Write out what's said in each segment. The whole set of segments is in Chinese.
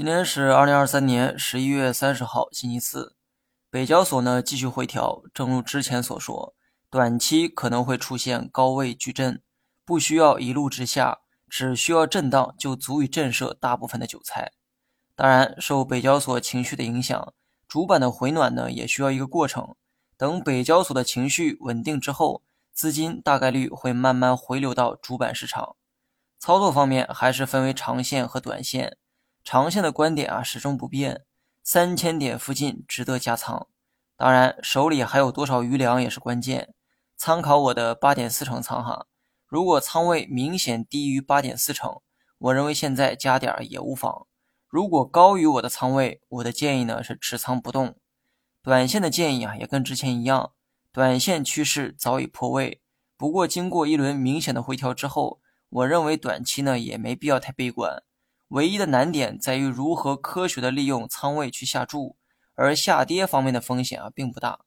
今天是二零二三年十一月三十号，星期四。北交所呢继续回调，正如之前所说，短期可能会出现高位矩阵，不需要一路直下，只需要震荡就足以震慑大部分的韭菜。当然，受北交所情绪的影响，主板的回暖呢也需要一个过程。等北交所的情绪稳定之后，资金大概率会慢慢回流到主板市场。操作方面还是分为长线和短线。长线的观点啊始终不变，三千点附近值得加仓。当然，手里还有多少余粮也是关键。参考我的八点四成仓哈，如果仓位明显低于八点四成，我认为现在加点也无妨。如果高于我的仓位，我的建议呢是持仓不动。短线的建议啊也跟之前一样，短线趋势早已破位，不过经过一轮明显的回调之后，我认为短期呢也没必要太悲观。唯一的难点在于如何科学的利用仓位去下注，而下跌方面的风险啊并不大。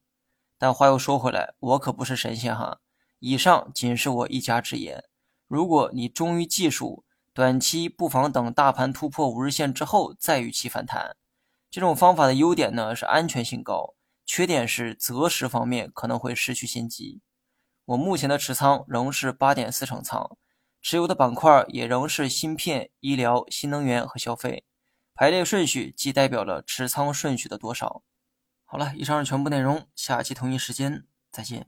但话又说回来，我可不是神仙哈。以上仅是我一家之言。如果你忠于技术，短期不妨等大盘突破五日线之后再与其反弹。这种方法的优点呢是安全性高，缺点是择时方面可能会失去先机。我目前的持仓仍是八点四成仓。持有的板块也仍是芯片、医疗、新能源和消费，排列顺序既代表了持仓顺序的多少。好了，以上是全部内容，下期同一时间再见。